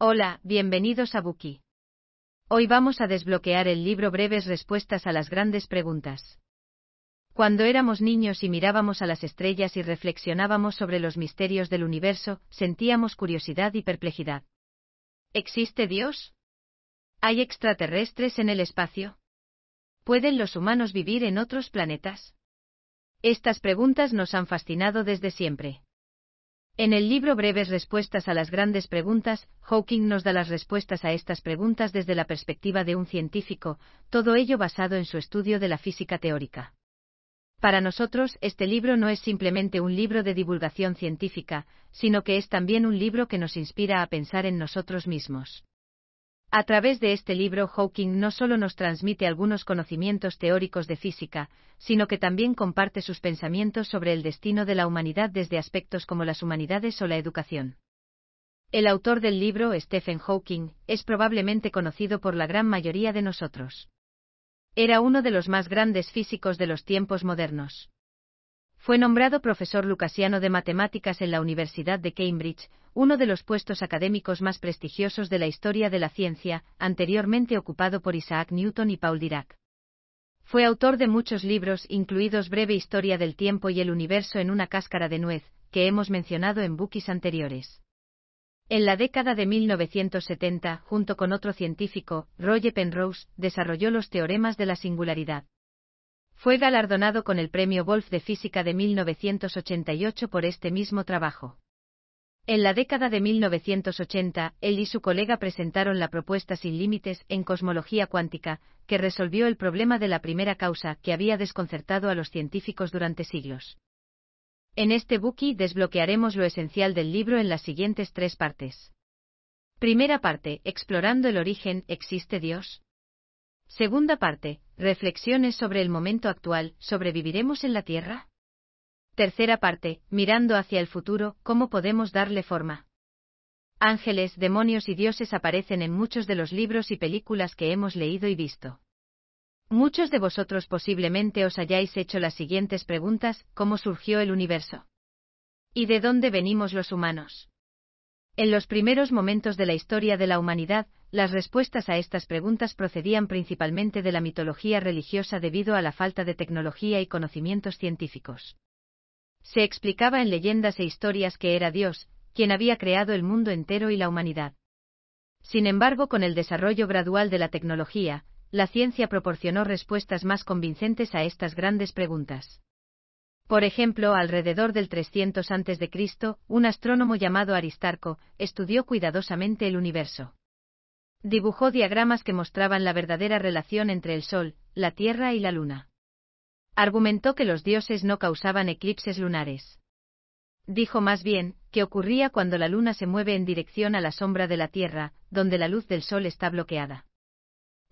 Hola, bienvenidos a Buki. Hoy vamos a desbloquear el libro Breves Respuestas a las Grandes Preguntas. Cuando éramos niños y mirábamos a las estrellas y reflexionábamos sobre los misterios del universo, sentíamos curiosidad y perplejidad. ¿Existe Dios? ¿Hay extraterrestres en el espacio? ¿Pueden los humanos vivir en otros planetas? Estas preguntas nos han fascinado desde siempre. En el libro Breves Respuestas a las Grandes Preguntas, Hawking nos da las respuestas a estas preguntas desde la perspectiva de un científico, todo ello basado en su estudio de la física teórica. Para nosotros, este libro no es simplemente un libro de divulgación científica, sino que es también un libro que nos inspira a pensar en nosotros mismos. A través de este libro Hawking no solo nos transmite algunos conocimientos teóricos de física, sino que también comparte sus pensamientos sobre el destino de la humanidad desde aspectos como las humanidades o la educación. El autor del libro, Stephen Hawking, es probablemente conocido por la gran mayoría de nosotros. Era uno de los más grandes físicos de los tiempos modernos. Fue nombrado profesor lucasiano de matemáticas en la Universidad de Cambridge, uno de los puestos académicos más prestigiosos de la historia de la ciencia, anteriormente ocupado por Isaac Newton y Paul Dirac. Fue autor de muchos libros, incluidos Breve Historia del Tiempo y el Universo en una cáscara de nuez, que hemos mencionado en bookies anteriores. En la década de 1970, junto con otro científico, Roger Penrose, desarrolló los teoremas de la singularidad. Fue galardonado con el Premio Wolf de Física de 1988 por este mismo trabajo. En la década de 1980, él y su colega presentaron la propuesta sin límites en cosmología cuántica, que resolvió el problema de la primera causa que había desconcertado a los científicos durante siglos. En este bookie desbloquearemos lo esencial del libro en las siguientes tres partes. Primera parte, explorando el origen, ¿existe Dios? Segunda parte, reflexiones sobre el momento actual, ¿sobreviviremos en la Tierra? Tercera parte, mirando hacia el futuro, ¿cómo podemos darle forma? Ángeles, demonios y dioses aparecen en muchos de los libros y películas que hemos leído y visto. Muchos de vosotros posiblemente os hayáis hecho las siguientes preguntas, ¿cómo surgió el universo? ¿Y de dónde venimos los humanos? En los primeros momentos de la historia de la humanidad, las respuestas a estas preguntas procedían principalmente de la mitología religiosa debido a la falta de tecnología y conocimientos científicos. Se explicaba en leyendas e historias que era Dios, quien había creado el mundo entero y la humanidad. Sin embargo, con el desarrollo gradual de la tecnología, la ciencia proporcionó respuestas más convincentes a estas grandes preguntas. Por ejemplo, alrededor del 300 a.C., un astrónomo llamado Aristarco estudió cuidadosamente el universo. Dibujó diagramas que mostraban la verdadera relación entre el Sol, la Tierra y la Luna. Argumentó que los dioses no causaban eclipses lunares. Dijo más bien, que ocurría cuando la Luna se mueve en dirección a la sombra de la Tierra, donde la luz del Sol está bloqueada.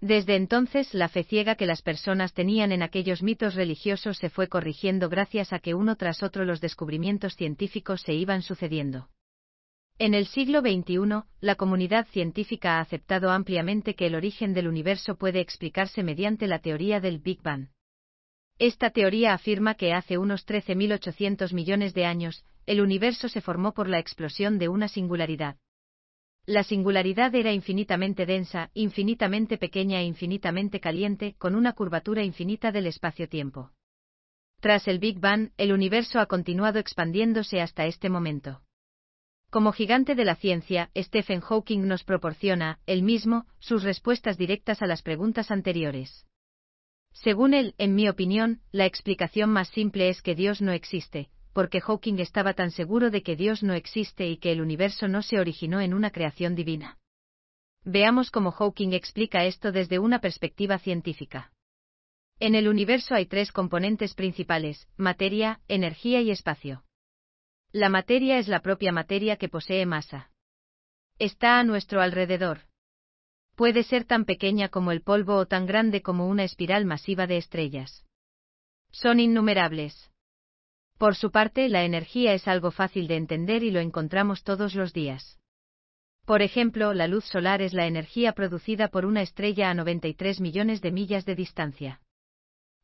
Desde entonces la fe ciega que las personas tenían en aquellos mitos religiosos se fue corrigiendo gracias a que uno tras otro los descubrimientos científicos se iban sucediendo. En el siglo XXI, la comunidad científica ha aceptado ampliamente que el origen del universo puede explicarse mediante la teoría del Big Bang. Esta teoría afirma que hace unos 13.800 millones de años, el universo se formó por la explosión de una singularidad. La singularidad era infinitamente densa, infinitamente pequeña e infinitamente caliente, con una curvatura infinita del espacio-tiempo. Tras el Big Bang, el universo ha continuado expandiéndose hasta este momento. Como gigante de la ciencia, Stephen Hawking nos proporciona, él mismo, sus respuestas directas a las preguntas anteriores. Según él, en mi opinión, la explicación más simple es que Dios no existe, porque Hawking estaba tan seguro de que Dios no existe y que el universo no se originó en una creación divina. Veamos cómo Hawking explica esto desde una perspectiva científica. En el universo hay tres componentes principales, materia, energía y espacio. La materia es la propia materia que posee masa. Está a nuestro alrededor. Puede ser tan pequeña como el polvo o tan grande como una espiral masiva de estrellas. Son innumerables. Por su parte, la energía es algo fácil de entender y lo encontramos todos los días. Por ejemplo, la luz solar es la energía producida por una estrella a 93 millones de millas de distancia.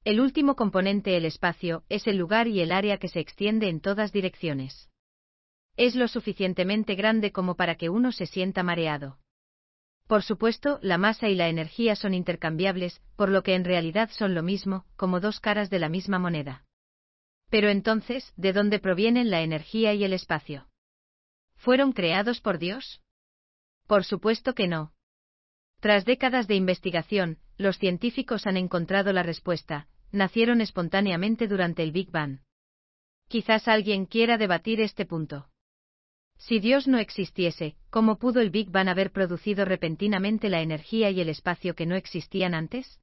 El último componente, el espacio, es el lugar y el área que se extiende en todas direcciones. Es lo suficientemente grande como para que uno se sienta mareado. Por supuesto, la masa y la energía son intercambiables, por lo que en realidad son lo mismo, como dos caras de la misma moneda. Pero entonces, ¿de dónde provienen la energía y el espacio? ¿Fueron creados por Dios? Por supuesto que no. Tras décadas de investigación, los científicos han encontrado la respuesta, nacieron espontáneamente durante el Big Bang. Quizás alguien quiera debatir este punto. Si Dios no existiese, ¿cómo pudo el Big Bang haber producido repentinamente la energía y el espacio que no existían antes?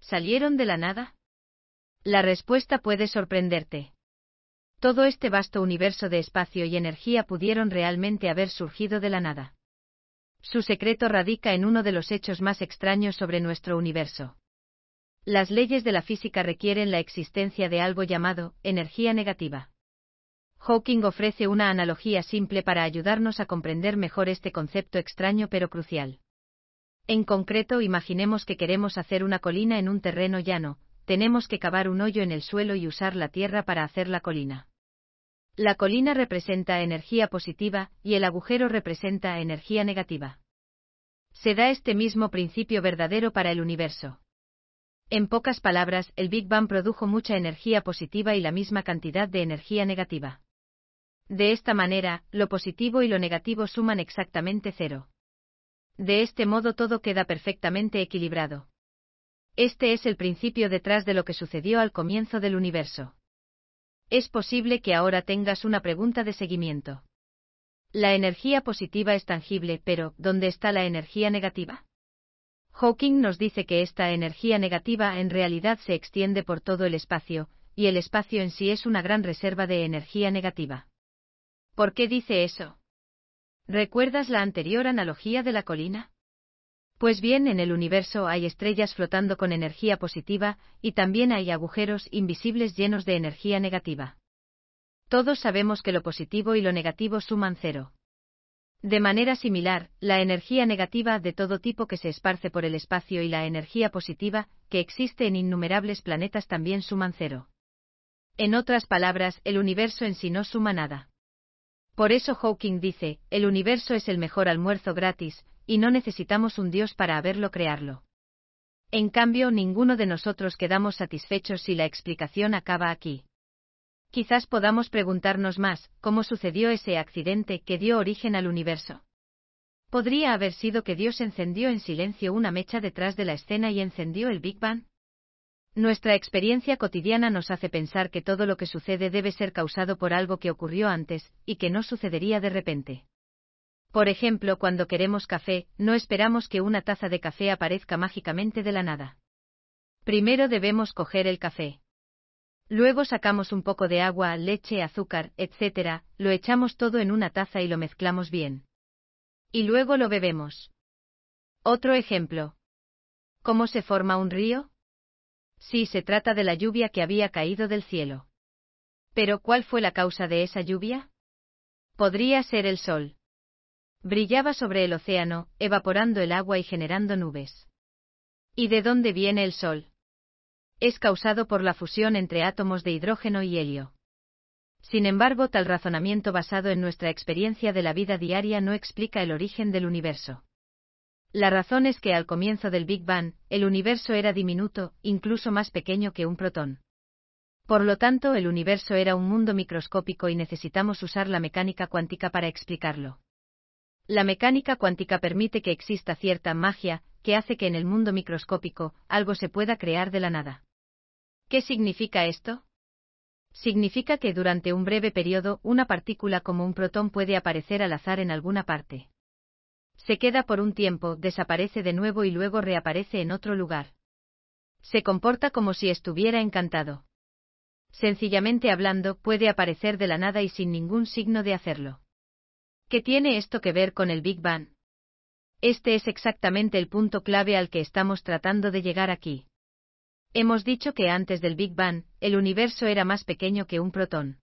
¿Salieron de la nada? La respuesta puede sorprenderte. Todo este vasto universo de espacio y energía pudieron realmente haber surgido de la nada. Su secreto radica en uno de los hechos más extraños sobre nuestro universo. Las leyes de la física requieren la existencia de algo llamado energía negativa. Hawking ofrece una analogía simple para ayudarnos a comprender mejor este concepto extraño pero crucial. En concreto, imaginemos que queremos hacer una colina en un terreno llano, tenemos que cavar un hoyo en el suelo y usar la tierra para hacer la colina. La colina representa energía positiva y el agujero representa energía negativa. Se da este mismo principio verdadero para el universo. En pocas palabras, el Big Bang produjo mucha energía positiva y la misma cantidad de energía negativa. De esta manera, lo positivo y lo negativo suman exactamente cero. De este modo todo queda perfectamente equilibrado. Este es el principio detrás de lo que sucedió al comienzo del universo. Es posible que ahora tengas una pregunta de seguimiento. La energía positiva es tangible, pero ¿dónde está la energía negativa? Hawking nos dice que esta energía negativa en realidad se extiende por todo el espacio, y el espacio en sí es una gran reserva de energía negativa. ¿Por qué dice eso? ¿Recuerdas la anterior analogía de la colina? Pues bien, en el universo hay estrellas flotando con energía positiva, y también hay agujeros invisibles llenos de energía negativa. Todos sabemos que lo positivo y lo negativo suman cero. De manera similar, la energía negativa de todo tipo que se esparce por el espacio y la energía positiva, que existe en innumerables planetas también suman cero. En otras palabras, el universo en sí no suma nada. Por eso Hawking dice, el universo es el mejor almuerzo gratis, y no necesitamos un Dios para haberlo crearlo. En cambio, ninguno de nosotros quedamos satisfechos si la explicación acaba aquí. Quizás podamos preguntarnos más, ¿cómo sucedió ese accidente que dio origen al universo? ¿Podría haber sido que Dios encendió en silencio una mecha detrás de la escena y encendió el Big Bang? Nuestra experiencia cotidiana nos hace pensar que todo lo que sucede debe ser causado por algo que ocurrió antes, y que no sucedería de repente. Por ejemplo, cuando queremos café, no esperamos que una taza de café aparezca mágicamente de la nada. Primero debemos coger el café. Luego sacamos un poco de agua, leche, azúcar, etc., lo echamos todo en una taza y lo mezclamos bien. Y luego lo bebemos. Otro ejemplo. ¿Cómo se forma un río? Sí, se trata de la lluvia que había caído del cielo. Pero ¿cuál fue la causa de esa lluvia? Podría ser el sol. Brillaba sobre el océano, evaporando el agua y generando nubes. ¿Y de dónde viene el sol? Es causado por la fusión entre átomos de hidrógeno y helio. Sin embargo, tal razonamiento basado en nuestra experiencia de la vida diaria no explica el origen del universo. La razón es que al comienzo del Big Bang, el universo era diminuto, incluso más pequeño que un protón. Por lo tanto, el universo era un mundo microscópico y necesitamos usar la mecánica cuántica para explicarlo. La mecánica cuántica permite que exista cierta magia, que hace que en el mundo microscópico, algo se pueda crear de la nada. ¿Qué significa esto? Significa que durante un breve periodo una partícula como un protón puede aparecer al azar en alguna parte. Se queda por un tiempo, desaparece de nuevo y luego reaparece en otro lugar. Se comporta como si estuviera encantado. Sencillamente hablando, puede aparecer de la nada y sin ningún signo de hacerlo. ¿Qué tiene esto que ver con el Big Bang? Este es exactamente el punto clave al que estamos tratando de llegar aquí. Hemos dicho que antes del Big Bang, el universo era más pequeño que un protón.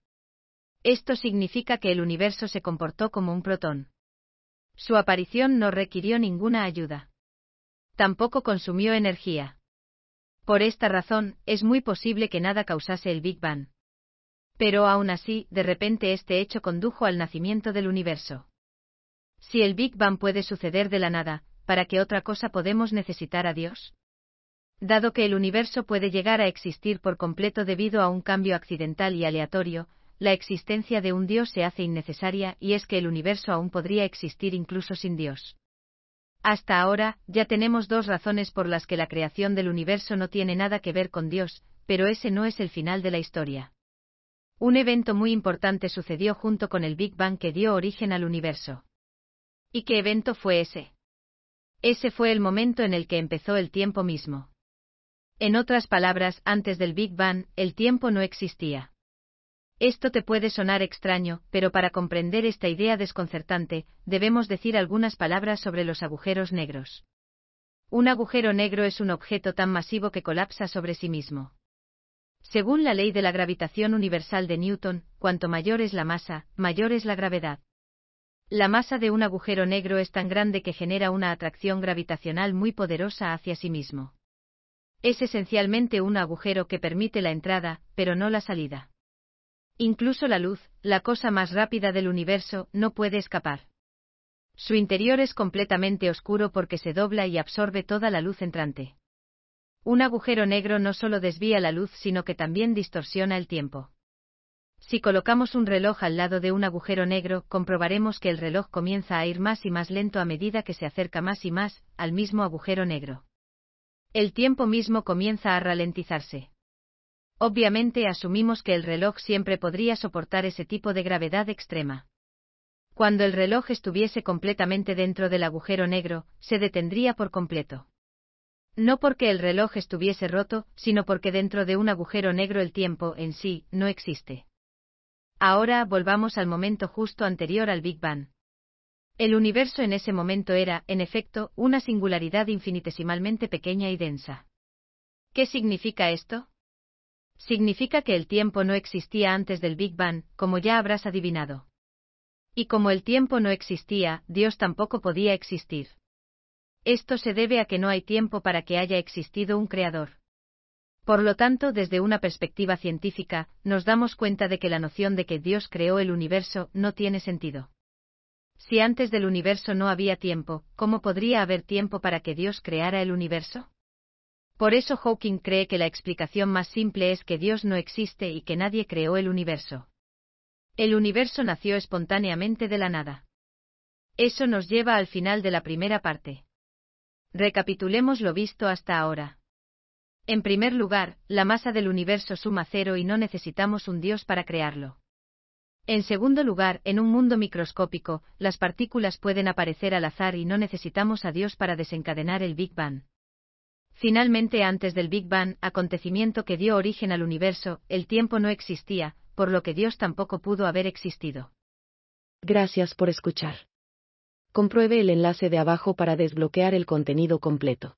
Esto significa que el universo se comportó como un protón. Su aparición no requirió ninguna ayuda. Tampoco consumió energía. Por esta razón, es muy posible que nada causase el Big Bang. Pero aún así, de repente este hecho condujo al nacimiento del universo. Si el Big Bang puede suceder de la nada, ¿para qué otra cosa podemos necesitar a Dios? Dado que el universo puede llegar a existir por completo debido a un cambio accidental y aleatorio, la existencia de un Dios se hace innecesaria y es que el universo aún podría existir incluso sin Dios. Hasta ahora, ya tenemos dos razones por las que la creación del universo no tiene nada que ver con Dios, pero ese no es el final de la historia. Un evento muy importante sucedió junto con el Big Bang que dio origen al universo. ¿Y qué evento fue ese? Ese fue el momento en el que empezó el tiempo mismo. En otras palabras, antes del Big Bang, el tiempo no existía. Esto te puede sonar extraño, pero para comprender esta idea desconcertante, debemos decir algunas palabras sobre los agujeros negros. Un agujero negro es un objeto tan masivo que colapsa sobre sí mismo. Según la ley de la gravitación universal de Newton, cuanto mayor es la masa, mayor es la gravedad. La masa de un agujero negro es tan grande que genera una atracción gravitacional muy poderosa hacia sí mismo. Es esencialmente un agujero que permite la entrada, pero no la salida. Incluso la luz, la cosa más rápida del universo, no puede escapar. Su interior es completamente oscuro porque se dobla y absorbe toda la luz entrante. Un agujero negro no solo desvía la luz sino que también distorsiona el tiempo. Si colocamos un reloj al lado de un agujero negro, comprobaremos que el reloj comienza a ir más y más lento a medida que se acerca más y más al mismo agujero negro. El tiempo mismo comienza a ralentizarse. Obviamente asumimos que el reloj siempre podría soportar ese tipo de gravedad extrema. Cuando el reloj estuviese completamente dentro del agujero negro, se detendría por completo. No porque el reloj estuviese roto, sino porque dentro de un agujero negro el tiempo en sí no existe. Ahora volvamos al momento justo anterior al Big Bang. El universo en ese momento era, en efecto, una singularidad infinitesimalmente pequeña y densa. ¿Qué significa esto? Significa que el tiempo no existía antes del Big Bang, como ya habrás adivinado. Y como el tiempo no existía, Dios tampoco podía existir. Esto se debe a que no hay tiempo para que haya existido un creador. Por lo tanto, desde una perspectiva científica, nos damos cuenta de que la noción de que Dios creó el universo no tiene sentido. Si antes del universo no había tiempo, ¿cómo podría haber tiempo para que Dios creara el universo? Por eso Hawking cree que la explicación más simple es que Dios no existe y que nadie creó el universo. El universo nació espontáneamente de la nada. Eso nos lleva al final de la primera parte. Recapitulemos lo visto hasta ahora. En primer lugar, la masa del universo suma cero y no necesitamos un Dios para crearlo. En segundo lugar, en un mundo microscópico, las partículas pueden aparecer al azar y no necesitamos a Dios para desencadenar el Big Bang. Finalmente, antes del Big Bang, acontecimiento que dio origen al universo, el tiempo no existía, por lo que Dios tampoco pudo haber existido. Gracias por escuchar. Compruebe el enlace de abajo para desbloquear el contenido completo.